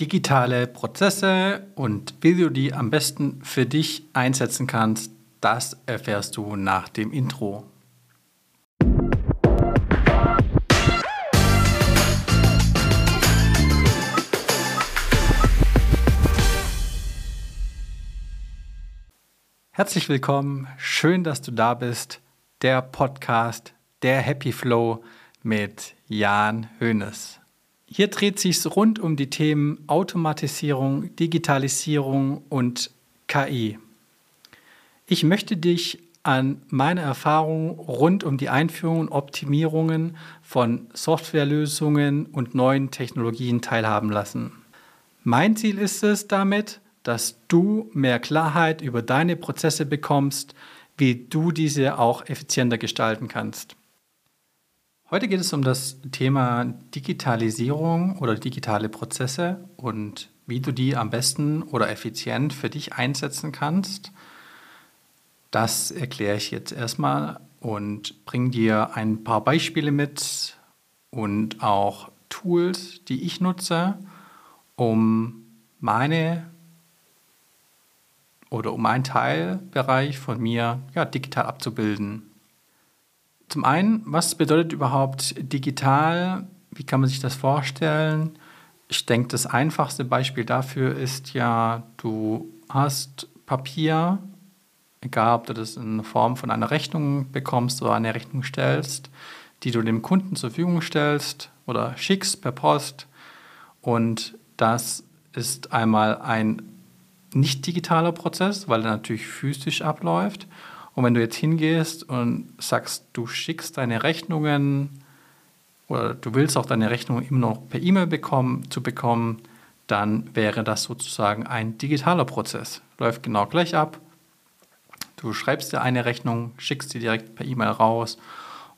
digitale Prozesse und wie du die am besten für dich einsetzen kannst, das erfährst du nach dem Intro. Herzlich willkommen, schön, dass du da bist. Der Podcast, der Happy Flow mit Jan Hoeneß. Hier dreht sich rund um die Themen Automatisierung, Digitalisierung und KI. Ich möchte dich an meine Erfahrungen rund um die Einführung und Optimierungen von Softwarelösungen und neuen Technologien teilhaben lassen. Mein Ziel ist es damit, dass du mehr Klarheit über deine Prozesse bekommst, wie du diese auch effizienter gestalten kannst. Heute geht es um das Thema Digitalisierung oder digitale Prozesse und wie du die am besten oder effizient für dich einsetzen kannst. Das erkläre ich jetzt erstmal und bringe dir ein paar Beispiele mit und auch Tools, die ich nutze, um meine oder um einen Teilbereich von mir ja, digital abzubilden. Zum einen, was bedeutet überhaupt digital? Wie kann man sich das vorstellen? Ich denke, das einfachste Beispiel dafür ist ja, du hast Papier, egal ob du das in Form von einer Rechnung bekommst oder eine Rechnung stellst, die du dem Kunden zur Verfügung stellst oder schickst per Post. Und das ist einmal ein nicht digitaler Prozess, weil er natürlich physisch abläuft. Und wenn du jetzt hingehst und sagst, du schickst deine Rechnungen oder du willst auch deine Rechnungen immer noch per E-Mail bekommen, zu bekommen, dann wäre das sozusagen ein digitaler Prozess. Läuft genau gleich ab. Du schreibst dir eine Rechnung, schickst sie direkt per E-Mail raus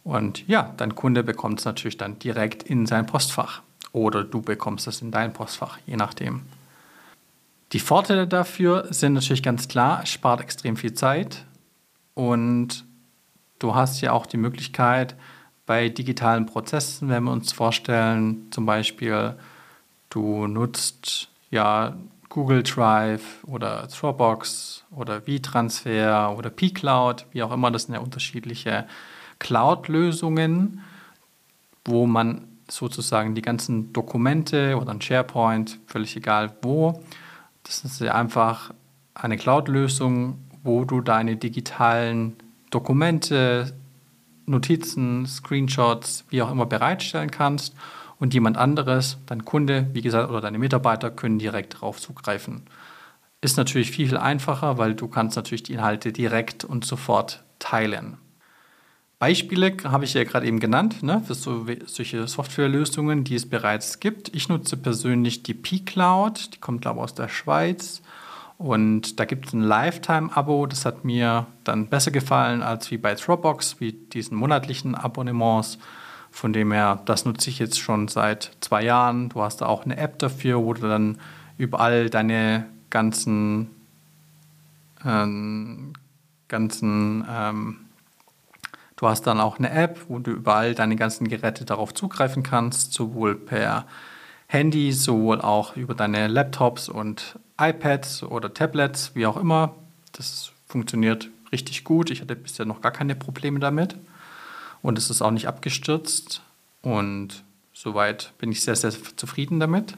und ja, dein Kunde bekommt es natürlich dann direkt in sein Postfach oder du bekommst es in dein Postfach, je nachdem. Die Vorteile dafür sind natürlich ganz klar, es spart extrem viel Zeit, und du hast ja auch die Möglichkeit, bei digitalen Prozessen, wenn wir uns vorstellen, zum Beispiel, du nutzt ja Google Drive oder Dropbox oder V-Transfer oder P-Cloud, wie auch immer, das sind ja unterschiedliche Cloud-Lösungen, wo man sozusagen die ganzen Dokumente oder ein SharePoint, völlig egal wo, das ist ja einfach eine Cloud-Lösung, wo du deine digitalen Dokumente, Notizen, Screenshots, wie auch immer bereitstellen kannst und jemand anderes, dein Kunde, wie gesagt, oder deine Mitarbeiter können direkt darauf zugreifen. Ist natürlich viel, viel einfacher, weil du kannst natürlich die Inhalte direkt und sofort teilen. Beispiele habe ich ja gerade eben genannt, ne, für so, solche Softwarelösungen, die es bereits gibt. Ich nutze persönlich die P-Cloud, die kommt, glaube ich, aus der Schweiz. Und da gibt es ein Lifetime-Abo, das hat mir dann besser gefallen als wie bei Dropbox, wie diesen monatlichen Abonnements. Von dem her, das nutze ich jetzt schon seit zwei Jahren. Du hast da auch eine App dafür, wo du dann überall deine ganzen, ähm, ganzen, ähm, du hast dann auch eine App, wo du überall deine ganzen Geräte darauf zugreifen kannst, sowohl per Handy, sowohl auch über deine Laptops und iPads oder Tablets, wie auch immer. Das funktioniert richtig gut. Ich hatte bisher noch gar keine Probleme damit. Und es ist auch nicht abgestürzt. Und soweit bin ich sehr, sehr zufrieden damit.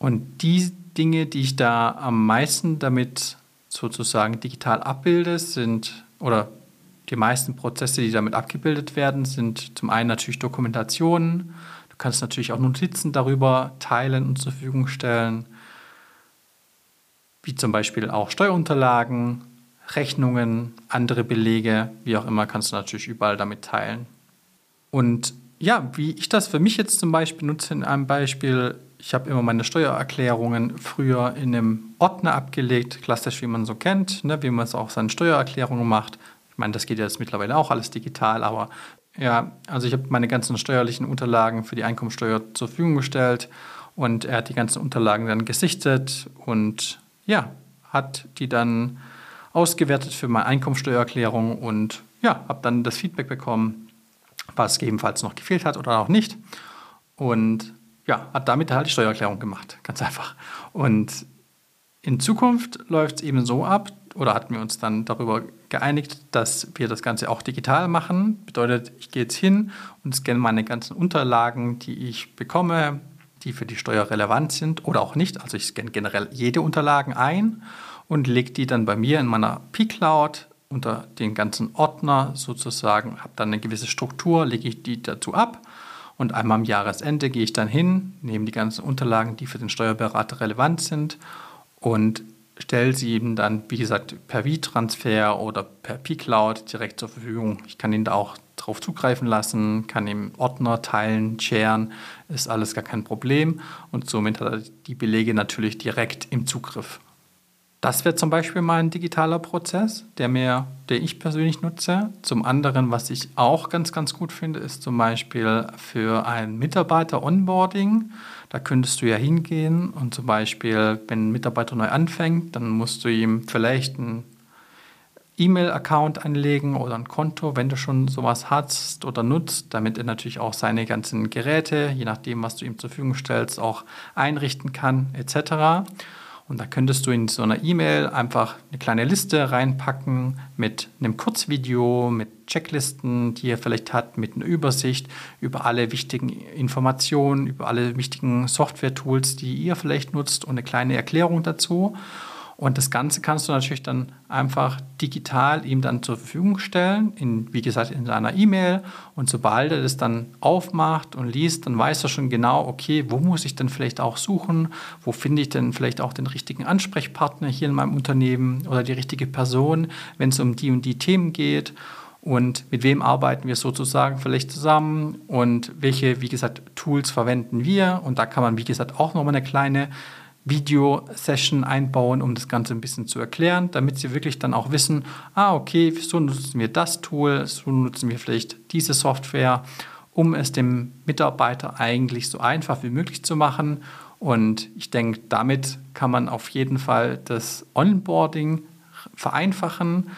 Und die Dinge, die ich da am meisten damit sozusagen digital abbilde, sind, oder die meisten Prozesse, die damit abgebildet werden, sind zum einen natürlich Dokumentationen. Kannst natürlich auch Notizen darüber teilen und zur Verfügung stellen wie zum Beispiel auch Steuerunterlagen, Rechnungen, andere Belege, wie auch immer, kannst du natürlich überall damit teilen. Und ja, wie ich das für mich jetzt zum Beispiel nutze in einem Beispiel, ich habe immer meine Steuererklärungen früher in einem Ordner abgelegt, klassisch wie man so kennt, ne, wie man es auch seine Steuererklärungen macht. Ich meine, das geht jetzt mittlerweile auch alles digital, aber ja, also ich habe meine ganzen steuerlichen Unterlagen für die Einkommensteuer zur Verfügung gestellt und er hat die ganzen Unterlagen dann gesichtet und ja, hat die dann ausgewertet für meine Einkommensteuererklärung und ja, habe dann das Feedback bekommen, was gegebenenfalls noch gefehlt hat oder auch nicht. Und ja, hat damit halt die Steuererklärung gemacht. Ganz einfach. Und in Zukunft läuft es eben so ab, oder hatten wir uns dann darüber geeinigt, dass wir das Ganze auch digital machen. Bedeutet, ich gehe jetzt hin und scanne meine ganzen Unterlagen, die ich bekomme, die für die Steuer relevant sind oder auch nicht. Also ich scanne generell jede Unterlagen ein und lege die dann bei mir in meiner P-Cloud unter den ganzen Ordner sozusagen, habe dann eine gewisse Struktur, lege ich die dazu ab und einmal am Jahresende gehe ich dann hin, nehme die ganzen Unterlagen, die für den Steuerberater relevant sind und stelle sie ihm dann, wie gesagt, per V-Transfer oder per P-Cloud direkt zur Verfügung. Ich kann ihn da auch drauf zugreifen lassen, kann ihm Ordner teilen, sharen, ist alles gar kein Problem und somit hat er die Belege natürlich direkt im Zugriff. Das wäre zum Beispiel mal ein digitaler Prozess, der mir, der ich persönlich nutze. Zum anderen, was ich auch ganz, ganz gut finde, ist zum Beispiel für ein Mitarbeiter-Onboarding. Da könntest du ja hingehen und zum Beispiel, wenn ein Mitarbeiter neu anfängt, dann musst du ihm vielleicht einen E-Mail-Account anlegen oder ein Konto, wenn du schon sowas hast oder nutzt, damit er natürlich auch seine ganzen Geräte, je nachdem, was du ihm zur Verfügung stellst, auch einrichten kann, etc. Und da könntest du in so einer E-Mail einfach eine kleine Liste reinpacken mit einem Kurzvideo, mit Checklisten, die ihr vielleicht hat, mit einer Übersicht über alle wichtigen Informationen, über alle wichtigen Software-Tools, die ihr vielleicht nutzt und eine kleine Erklärung dazu. Und das Ganze kannst du natürlich dann einfach digital ihm dann zur Verfügung stellen, in, wie gesagt, in seiner E-Mail. Und sobald er das dann aufmacht und liest, dann weiß er schon genau, okay, wo muss ich denn vielleicht auch suchen? Wo finde ich denn vielleicht auch den richtigen Ansprechpartner hier in meinem Unternehmen oder die richtige Person, wenn es um die und die Themen geht? und mit wem arbeiten wir sozusagen vielleicht zusammen und welche, wie gesagt, Tools verwenden wir. Und da kann man, wie gesagt, auch nochmal eine kleine Video-Session einbauen, um das Ganze ein bisschen zu erklären, damit sie wirklich dann auch wissen, ah, okay, so nutzen wir das Tool, so nutzen wir vielleicht diese Software, um es dem Mitarbeiter eigentlich so einfach wie möglich zu machen. Und ich denke, damit kann man auf jeden Fall das Onboarding vereinfachen.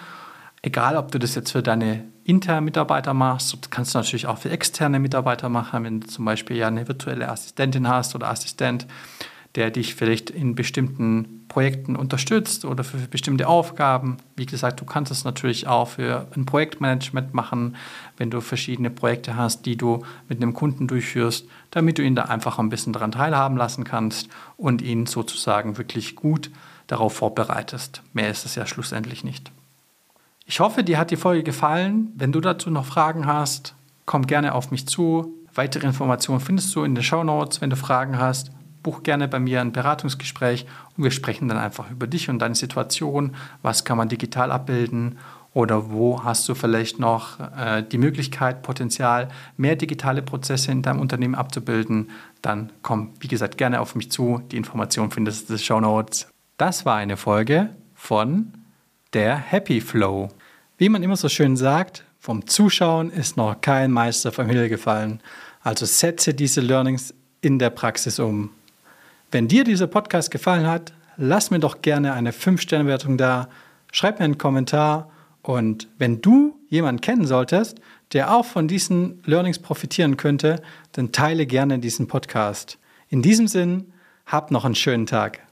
Egal, ob du das jetzt für deine internen Mitarbeiter machst, das kannst du natürlich auch für externe Mitarbeiter machen, wenn du zum Beispiel ja eine virtuelle Assistentin hast oder Assistent der dich vielleicht in bestimmten Projekten unterstützt oder für bestimmte Aufgaben. Wie gesagt, du kannst es natürlich auch für ein Projektmanagement machen, wenn du verschiedene Projekte hast, die du mit einem Kunden durchführst, damit du ihn da einfach ein bisschen daran teilhaben lassen kannst und ihn sozusagen wirklich gut darauf vorbereitest. Mehr ist es ja schlussendlich nicht. Ich hoffe, dir hat die Folge gefallen. Wenn du dazu noch Fragen hast, komm gerne auf mich zu. Weitere Informationen findest du in den Show Notes, wenn du Fragen hast buch gerne bei mir ein Beratungsgespräch und wir sprechen dann einfach über dich und deine Situation. Was kann man digital abbilden? Oder wo hast du vielleicht noch äh, die Möglichkeit, Potenzial, mehr digitale Prozesse in deinem Unternehmen abzubilden? Dann komm, wie gesagt, gerne auf mich zu. Die Information findest du in den Show Notes. Das war eine Folge von der Happy Flow. Wie man immer so schön sagt, vom Zuschauen ist noch kein Meister vom Himmel gefallen. Also setze diese Learnings in der Praxis um. Wenn dir dieser Podcast gefallen hat, lass mir doch gerne eine 5-Sterne-Wertung da, schreib mir einen Kommentar und wenn du jemanden kennen solltest, der auch von diesen Learnings profitieren könnte, dann teile gerne diesen Podcast. In diesem Sinn, hab noch einen schönen Tag.